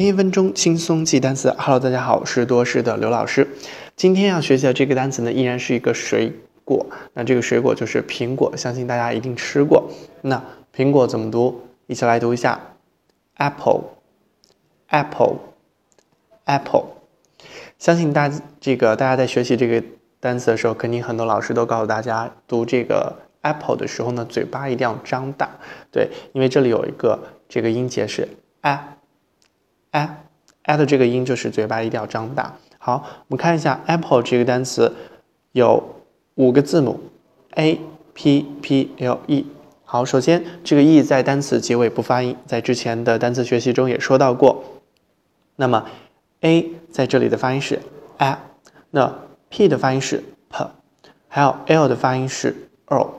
天一分钟，轻松记单词。Hello，大家好，我是多事的刘老师。今天要学习的这个单词呢，依然是一个水果。那这个水果就是苹果，相信大家一定吃过。那苹果怎么读？一起来读一下：apple，apple，apple。相信大家这个大家在学习这个单词的时候，肯定很多老师都告诉大家，读这个 apple 的时候呢，嘴巴一定要张大。对，因为这里有一个这个音节是 a。A a 的这个音就是嘴巴一定要张大。好，我们看一下 apple 这个单词有五个字母 a p p l e。好，首先这个 e 在单词结尾不发音，在之前的单词学习中也说到过。那么 a 在这里的发音是 a，那 p 的发音是 p，还有 l 的发音是 l。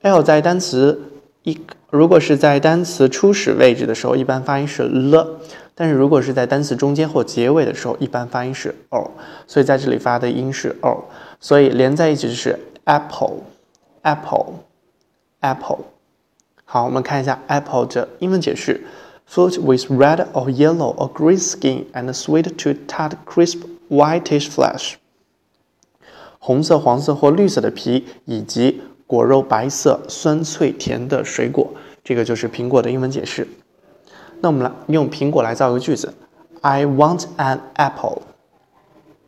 l 在单词一如果是在单词初始位置的时候，一般发音是 l。但是如果是在单词中间或结尾的时候，一般发音是 o，所以在这里发的音是 o，所以连在一起就是 apple，apple，apple。好，我们看一下 apple 的英文解释：fruit with red or yellow or green skin and sweet to tart crisp whitish flesh。红色、黄色或绿色的皮，以及果肉白色、酸脆甜的水果。这个就是苹果的英文解释。那我们来用苹果来造一个句子：I want an apple.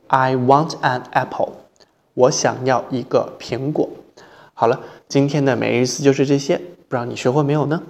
I want an apple. 我想要一个苹果。好了，今天的每日一词就是这些，不知道你学会没有呢？